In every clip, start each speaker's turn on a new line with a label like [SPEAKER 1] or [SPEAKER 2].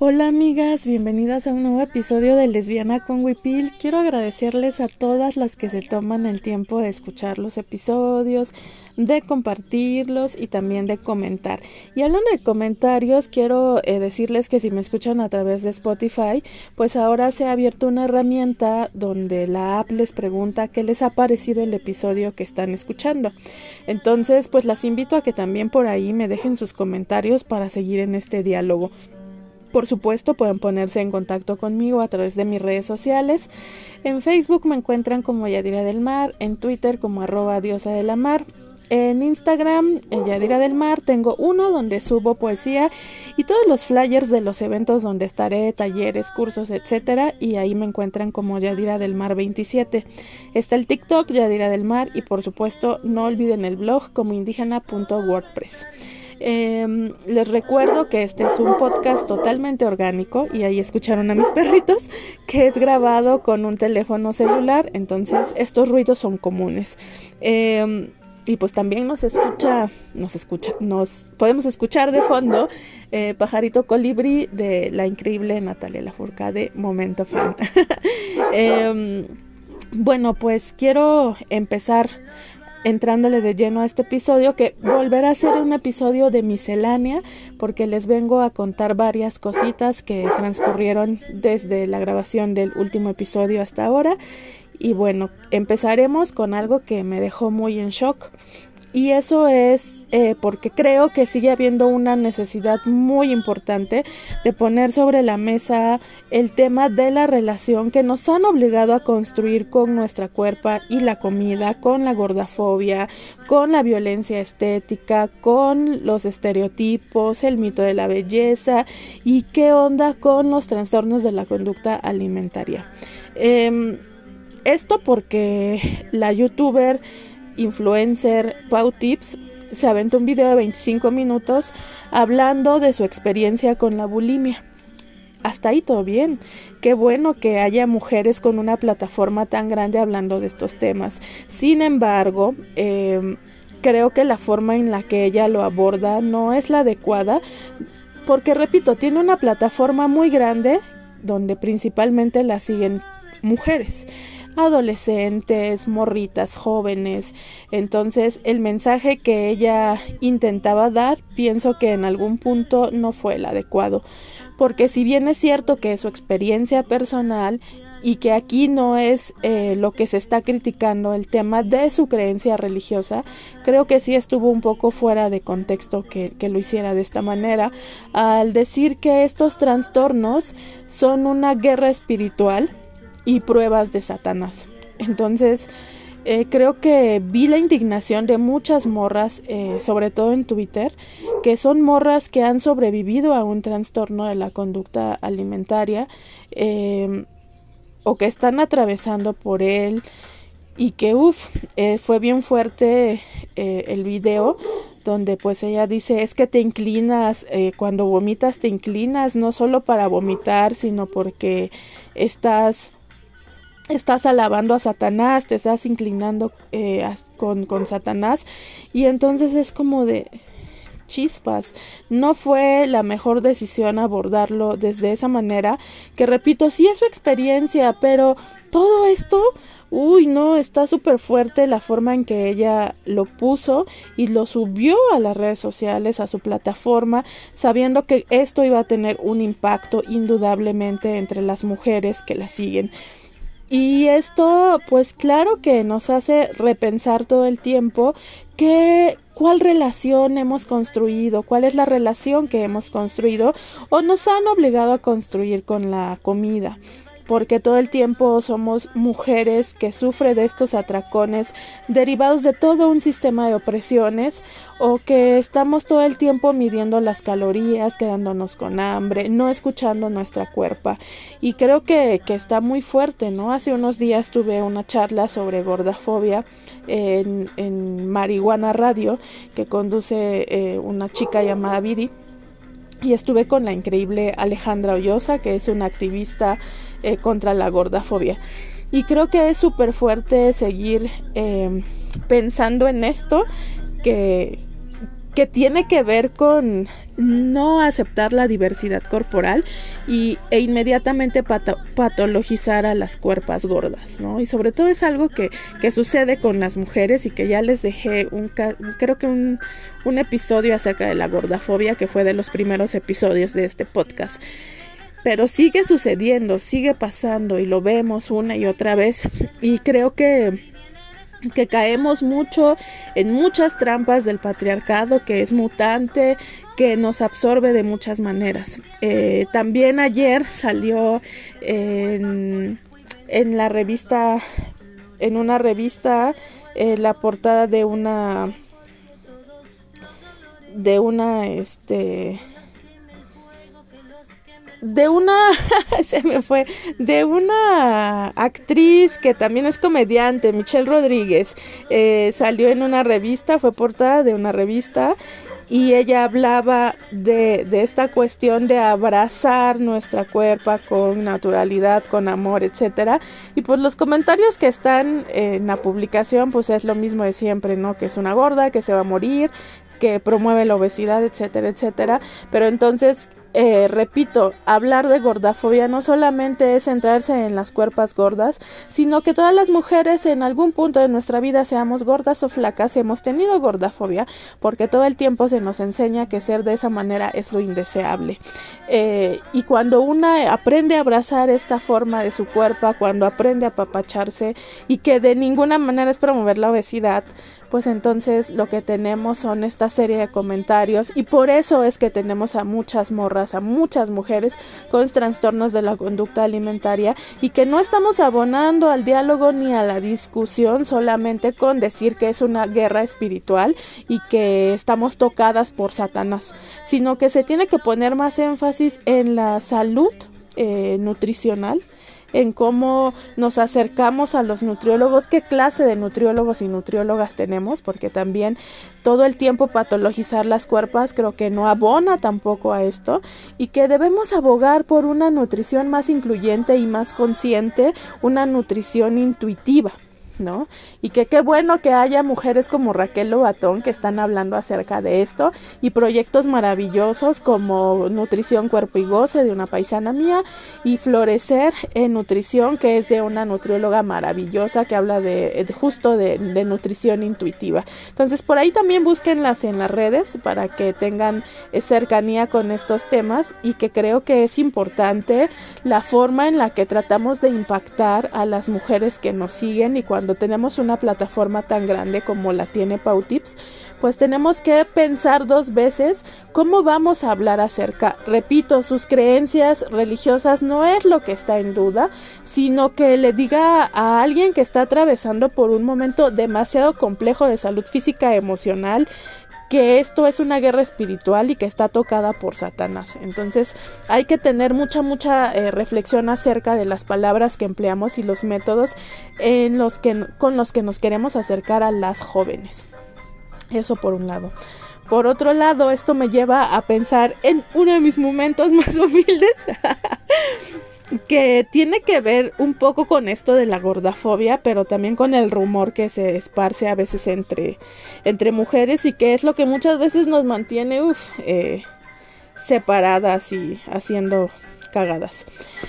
[SPEAKER 1] Hola amigas, bienvenidas a un nuevo episodio de Lesbiana con Wipil. Quiero agradecerles a todas las que se toman el tiempo de escuchar los episodios, de compartirlos y también de comentar. Y hablando de comentarios, quiero eh, decirles que si me escuchan a través de Spotify, pues ahora se ha abierto una herramienta donde la app les pregunta qué les ha parecido el episodio que están escuchando. Entonces, pues las invito a que también por ahí me dejen sus comentarios para seguir en este diálogo. Por supuesto, pueden ponerse en contacto conmigo a través de mis redes sociales. En Facebook me encuentran como Yadira del Mar, en Twitter como arroba diosa de la mar. En Instagram, en Yadira del Mar, tengo uno donde subo poesía y todos los flyers de los eventos donde estaré, talleres, cursos, etcétera, y ahí me encuentran como Yadira del Mar 27. Está el TikTok Yadira del Mar y por supuesto no olviden el blog como indígena.wordpress. Eh, les recuerdo que este es un podcast totalmente orgánico y ahí escucharon a mis perritos que es grabado con un teléfono celular, entonces estos ruidos son comunes. Eh, y pues también nos escucha, nos escucha, nos podemos escuchar de fondo eh, Pajarito Colibri de la increíble Natalia Lafourcade, Momento Fan. Em, bueno, pues quiero empezar entrándole de lleno a este episodio que volverá a ser un episodio de miscelánea porque les vengo a contar varias cositas que transcurrieron desde la grabación del último episodio hasta ahora. Y bueno empezaremos con algo que me dejó muy en shock y eso es eh, porque creo que sigue habiendo una necesidad muy importante de poner sobre la mesa el tema de la relación que nos han obligado a construir con nuestra cuerpa y la comida, con la gordafobia, con la violencia estética, con los estereotipos, el mito de la belleza y qué onda con los trastornos de la conducta alimentaria. Eh, esto porque la youtuber influencer Pau Tips se aventó un video de 25 minutos hablando de su experiencia con la bulimia. Hasta ahí todo bien. Qué bueno que haya mujeres con una plataforma tan grande hablando de estos temas. Sin embargo, eh, creo que la forma en la que ella lo aborda no es la adecuada porque, repito, tiene una plataforma muy grande donde principalmente la siguen mujeres adolescentes, morritas, jóvenes. Entonces el mensaje que ella intentaba dar pienso que en algún punto no fue el adecuado. Porque si bien es cierto que su experiencia personal y que aquí no es eh, lo que se está criticando el tema de su creencia religiosa, creo que sí estuvo un poco fuera de contexto que, que, lo hiciera de esta manera al decir que estos trastornos son una guerra espiritual y pruebas de Satanás. Entonces, eh, creo que vi la indignación de muchas morras, eh, sobre todo en Twitter, que son morras que han sobrevivido a un trastorno de la conducta alimentaria eh, o que están atravesando por él y que, uff, eh, fue bien fuerte el video donde pues ella dice es que te inclinas, cuando vomitas te inclinas no solo para vomitar, sino porque estás estás alabando a Satanás, te estás inclinando eh, con, con Satanás y entonces es como de chispas. No fue la mejor decisión abordarlo desde esa manera, que repito, sí es su experiencia, pero todo esto, uy, no, está súper fuerte la forma en que ella lo puso y lo subió a las redes sociales, a su plataforma, sabiendo que esto iba a tener un impacto indudablemente entre las mujeres que la siguen. Y esto, pues claro que nos hace repensar todo el tiempo que cuál relación hemos construido, cuál es la relación que hemos construido o nos han obligado a construir con la comida porque todo el tiempo somos mujeres que sufren de estos atracones derivados de todo un sistema de opresiones o que estamos todo el tiempo midiendo las calorías, quedándonos con hambre, no escuchando nuestra cuerpa. Y creo que, que está muy fuerte, ¿no? Hace unos días tuve una charla sobre gordafobia en, en Marihuana Radio que conduce eh, una chica llamada Viri y estuve con la increíble Alejandra Ollosa, que es una activista eh, contra la gordafobia. Y creo que es súper fuerte seguir eh, pensando en esto, que, que tiene que ver con no aceptar la diversidad corporal y, e inmediatamente patologizar a las cuerpas gordas, ¿no? Y sobre todo es algo que, que sucede con las mujeres y que ya les dejé un, creo que un, un episodio acerca de la gordafobia que fue de los primeros episodios de este podcast. Pero sigue sucediendo, sigue pasando y lo vemos una y otra vez y creo que que caemos mucho en muchas trampas del patriarcado que es mutante, que nos absorbe de muchas maneras. Eh, también ayer salió en, en, la revista, en una revista, eh, la portada de una, de una, este, de una, se me fue, de una actriz que también es comediante, Michelle Rodríguez. Eh, salió en una revista, fue portada de una revista y ella hablaba de, de, esta cuestión de abrazar nuestra cuerpo con naturalidad, con amor, etcétera. Y pues los comentarios que están en la publicación, pues es lo mismo de siempre, ¿no? Que es una gorda, que se va a morir, que promueve la obesidad, etcétera, etcétera. Pero entonces eh, repito, hablar de gordafobia no solamente es centrarse en las cuerpas gordas, sino que todas las mujeres en algún punto de nuestra vida, seamos gordas o flacas, hemos tenido gordafobia, porque todo el tiempo se nos enseña que ser de esa manera es lo indeseable. Eh, y cuando una aprende a abrazar esta forma de su cuerpo, cuando aprende a apapacharse y que de ninguna manera es promover la obesidad, pues entonces lo que tenemos son esta serie de comentarios y por eso es que tenemos a muchas morras, a muchas mujeres con trastornos de la conducta alimentaria y que no estamos abonando al diálogo ni a la discusión solamente con decir que es una guerra espiritual y que estamos tocadas por Satanás, sino que se tiene que poner más énfasis en la salud eh, nutricional en cómo nos acercamos a los nutriólogos, qué clase de nutriólogos y nutriólogas tenemos, porque también todo el tiempo patologizar las cuerpas creo que no abona tampoco a esto y que debemos abogar por una nutrición más incluyente y más consciente, una nutrición intuitiva. ¿No? Y que qué bueno que haya mujeres como Raquel Lobatón que están hablando acerca de esto y proyectos maravillosos como Nutrición Cuerpo y Goce de una paisana mía y Florecer en Nutrición que es de una nutrióloga maravillosa que habla de, justo de, de, nutrición intuitiva. Entonces por ahí también búsquenlas en las redes para que tengan eh, cercanía con estos temas y que creo que es importante la forma en la que tratamos de impactar a las mujeres que nos siguen y cuando tenemos una plataforma tan grande como la tiene Pautips, pues tenemos que pensar dos veces cómo vamos a hablar acerca. Repito, sus creencias religiosas no es lo que está en duda, sino que le diga a alguien que está atravesando por un momento demasiado complejo de salud física, emocional, que esto es una guerra espiritual y que está tocada por Satanás. Entonces hay que tener mucha, mucha eh, reflexión acerca de las palabras que empleamos y los métodos en los que, con los que nos queremos acercar a las jóvenes. Eso por un lado. Por otro lado, esto me lleva a pensar en uno de mis momentos más humildes que tiene que ver un poco con esto de la gordafobia, pero también con el rumor que se esparce a veces entre, entre mujeres y que es lo que muchas veces nos mantiene eh, separadas y haciendo cagadas.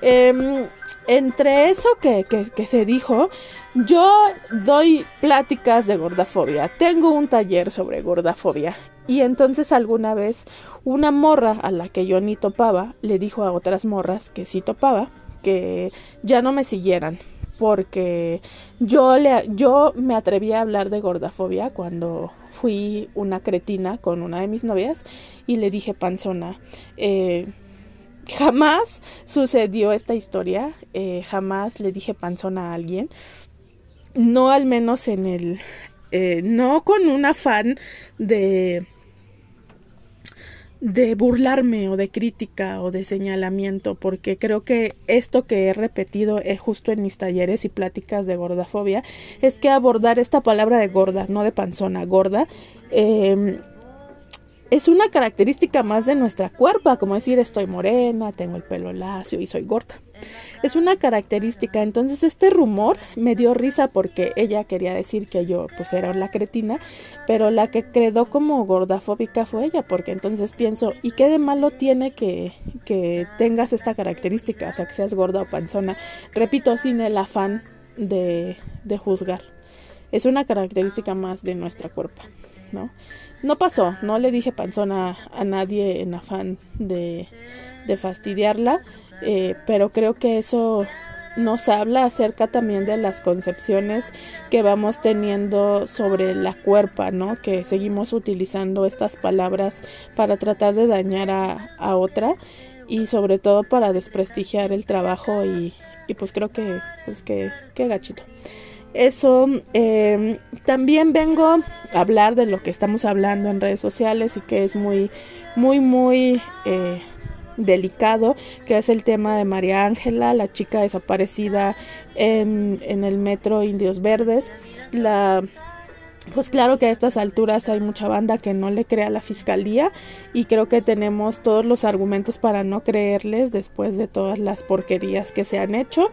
[SPEAKER 1] Em, entre eso que, que, se dijo, yo doy pláticas de gordafobia. Tengo un taller sobre gordafobia. Y entonces alguna vez una morra a la que yo ni topaba le dijo a otras morras que sí topaba que ya no me siguieran porque yo le yo me atreví a hablar de gordafobia cuando fui una cretina con una de mis novias y le dije panzona eh, jamás sucedió esta historia eh, jamás le dije panzona a alguien no al menos en el eh, no con un afán de de burlarme o de crítica o de señalamiento, porque creo que esto que he repetido es justo en mis talleres y pláticas de gordafobia, es que abordar esta palabra de gorda, no de panzona, gorda, em, es una característica más de nuestra cuerpa, como decir estoy morena, tengo el pelo lacio y soy gorda. Es una característica. Entonces este rumor me dio risa porque ella quería decir que yo pues era la cretina, pero la que quedó como gordafóbica fue ella, porque entonces pienso, ¿y qué de malo tiene que, tengas esta característica? O sea, que seas gorda o panzona. Repito, sin el afán de, de juzgar. Es una característica más de nuestra cuerpo, ¿no? No pasó, no le dije panzona a nadie en afán de, de fastidiarla, eh, pero creo que eso nos habla acerca también de las concepciones que vamos teniendo sobre la cuerpa, ¿no? Que seguimos utilizando estas palabras para tratar de dañar a, a otra y sobre todo para desprestigiar el trabajo y, y pues creo que, pues que, que gachito. Eso, eh, también vengo a hablar de lo que estamos hablando en redes sociales y que es muy, muy, muy eh, delicado, que es el tema de María Ángela, la chica desaparecida en, en el metro Indios Verdes. La pues claro que a estas alturas hay mucha banda que no le crea a la fiscalía y creo que tenemos todos los argumentos para no creerles después de todas las porquerías que se han hecho,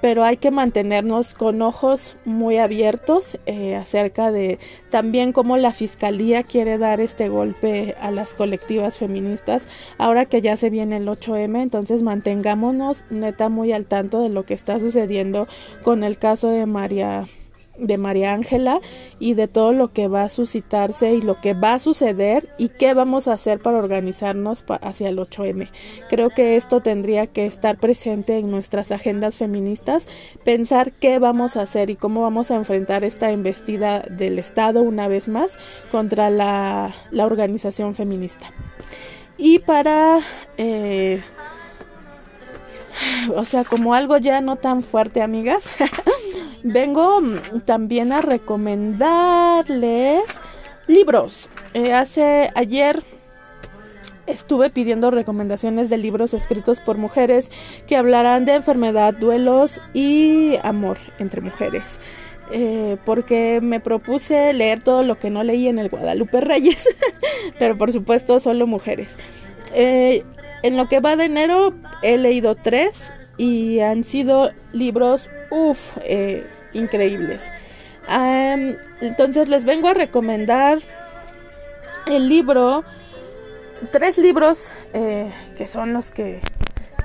[SPEAKER 1] pero hay que mantenernos con ojos muy abiertos eh, acerca de también cómo la fiscalía quiere dar este golpe a las colectivas feministas. Ahora que ya se viene el 8M, entonces mantengámonos neta muy al tanto de lo que está sucediendo con el caso de María de María Ángela y de todo lo que va a suscitarse y lo que va a suceder y qué vamos a hacer para organizarnos hacia el 8M. Creo que esto tendría que estar presente en nuestras agendas feministas, pensar qué vamos a hacer y cómo vamos a enfrentar esta embestida del Estado una vez más contra la, la organización feminista. Y para... Eh, o sea, como algo ya no tan fuerte, amigas. vengo también a recomendarles libros. Eh, hace ayer estuve pidiendo recomendaciones de libros escritos por mujeres que hablarán de enfermedad, duelos y amor entre mujeres. Eh, porque me propuse leer todo lo que no leí en el Guadalupe Reyes, pero por supuesto solo mujeres. Eh, en lo que va de enero he leído tres y han sido libros, uff, eh, increíbles. entonces les vengo a recomendar el libro, tres libros eh, que son los que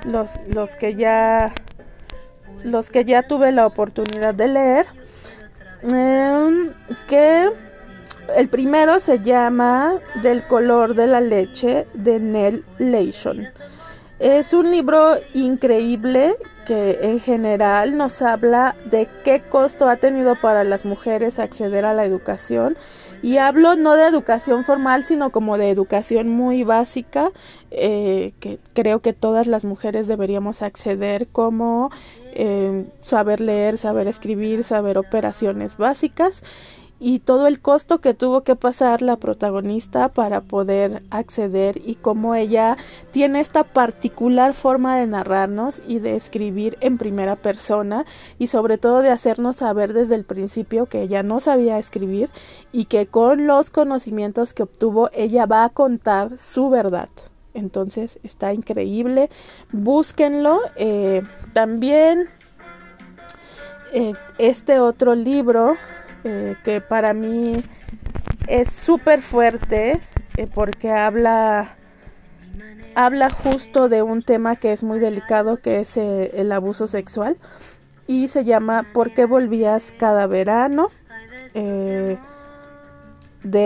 [SPEAKER 1] los, los que ya los que ya tuve la oportunidad de leer. Que el primero se llama Del color de la leche de Nell Leishon. Es un libro increíble que en general nos habla de qué costo ha tenido para las mujeres acceder a la educación. Y hablo no de educación formal, sino como de educación muy básica, eh, que creo que todas las mujeres deberíamos acceder, como eh, saber leer, saber escribir, saber operaciones básicas y todo el costo que tuvo que pasar la protagonista para poder acceder y cómo ella tiene esta particular forma de narrarnos y de escribir en primera persona y sobre todo de hacernos saber desde el principio que ella no sabía escribir y que con los conocimientos que obtuvo ella va a contar su verdad. Entonces está increíble, búsquenlo. Eh, también eh, este otro libro eh, que para mí es súper fuerte eh, porque habla habla justo de un tema que es muy delicado que es eh, el abuso sexual y se llama ¿Por qué volvías cada verano? de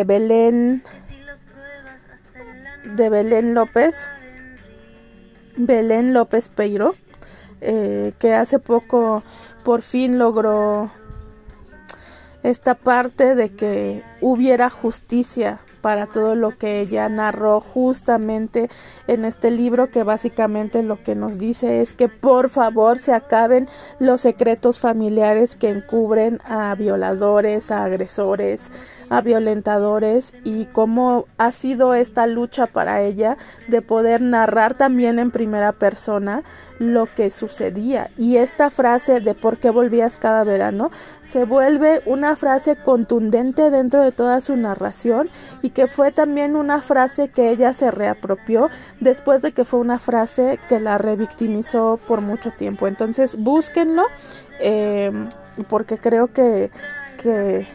[SPEAKER 1] Belén de Belén López Belén López Peiro que hace poco por fin logró esta parte de que hubiera justicia para todo lo que ella narró justamente en este libro que básicamente lo que nos dice es que por favor se acaben los secretos familiares que encubren a violadores, a agresores, a violentadores y cómo ha sido esta lucha para ella de poder narrar también en primera persona lo que sucedía. Y esta frase de por qué volvías cada verano se vuelve una frase contundente dentro de toda su narración y que fue también una frase que ella se reapropió después de que fue una frase que la revictimizó por mucho tiempo. Entonces búsquenlo eh, porque creo que, que,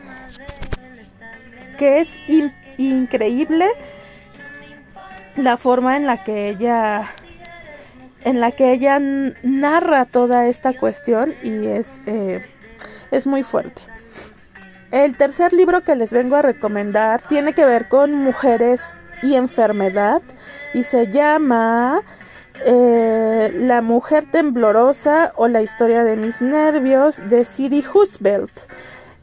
[SPEAKER 1] es increíble la forma en la que ella en la que ella narra toda esta cuestión y es, eh, es muy fuerte. El tercer libro que les vengo a recomendar tiene que ver con mujeres y enfermedad y se llama eh, La mujer temblorosa o la historia de mis nervios de Siri Husbelt.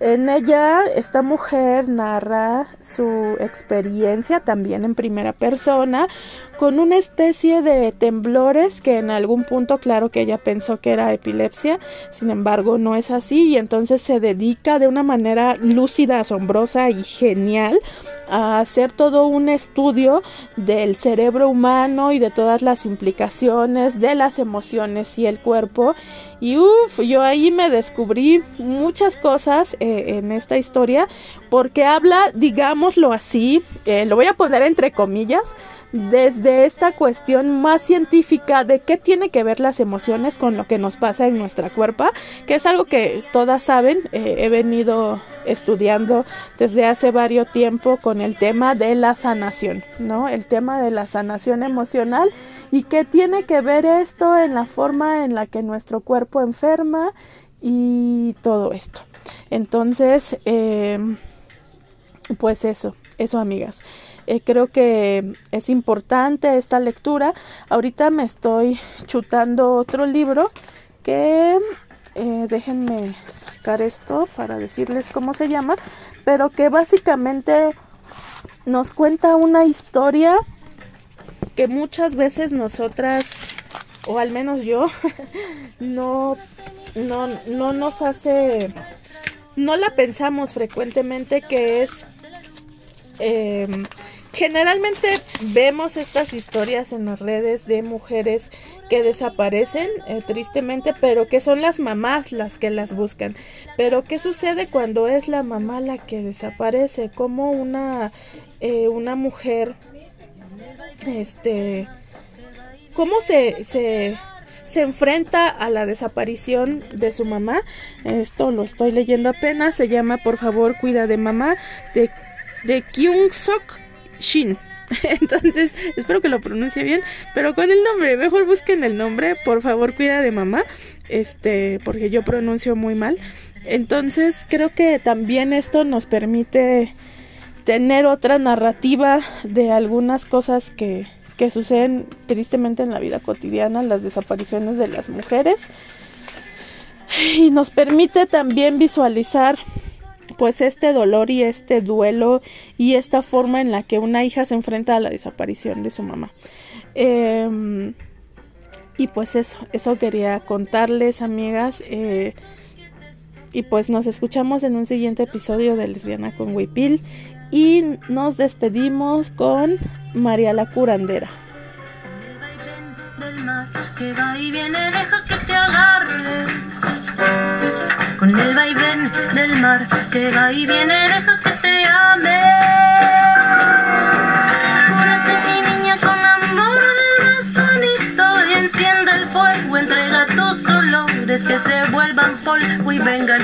[SPEAKER 1] En ella, esta mujer narra su experiencia también en primera persona, con una especie de temblores que en algún punto, claro que ella pensó que era epilepsia, sin embargo no es así y entonces se dedica de una manera lúcida, asombrosa y genial a hacer todo un estudio del cerebro humano y de todas las implicaciones de las emociones y el cuerpo. Y uff, yo ahí me descubrí muchas cosas en esta historia porque habla, digámoslo así, eh, lo voy a poner entre comillas, desde esta cuestión más científica de qué tiene que ver las emociones con lo que nos pasa en nuestra cuerpo, que es algo que todas saben, eh, he venido estudiando desde hace varios tiempo con el tema de la sanación, ¿no? El tema de la sanación emocional y qué tiene que ver esto en la forma en la que nuestro cuerpo enferma y todo esto. Entonces, eh, pues eso, eso amigas. Eh, creo que es importante esta lectura. Ahorita me estoy chutando otro libro que eh, déjenme sacar esto para decirles cómo se llama, pero que básicamente nos cuenta una historia que muchas veces nosotras, o al menos yo, no, no, no nos hace, no la pensamos frecuentemente que es eh, Generalmente vemos estas historias en las redes de mujeres que desaparecen eh, tristemente, pero que son las mamás las que las buscan. Pero ¿qué sucede cuando es la mamá la que desaparece? Como una, eh, una mujer, este, cómo se, se, se enfrenta a la desaparición de su mamá? Esto lo estoy leyendo apenas, se llama Por favor cuida de mamá de, de Kyung Sok Shin. Entonces, espero que lo pronuncie bien, pero con el nombre, mejor busquen el nombre, por favor, cuida de mamá, este, porque yo pronuncio muy mal. Entonces, creo que también esto nos permite tener otra narrativa de algunas cosas que, que suceden tristemente en la vida cotidiana, las desapariciones de las mujeres. Y nos permite también visualizar pues este dolor y este duelo y esta forma en la que una hija se enfrenta a la desaparición de su mamá. Em, y pues eso, eso quería contarles amigas. Eh, y pues nos escuchamos en un siguiente episodio de Lesbiana con Wipil. Y nos despedimos con María la Curandera. que va y viene, deja que te agarre con el vaivén del mar que va y viene, deja que te ame. Cúrate mi niña con amor de más bonito y encienda el fuego, entrega tus olores que se vuelvan polvo y vengan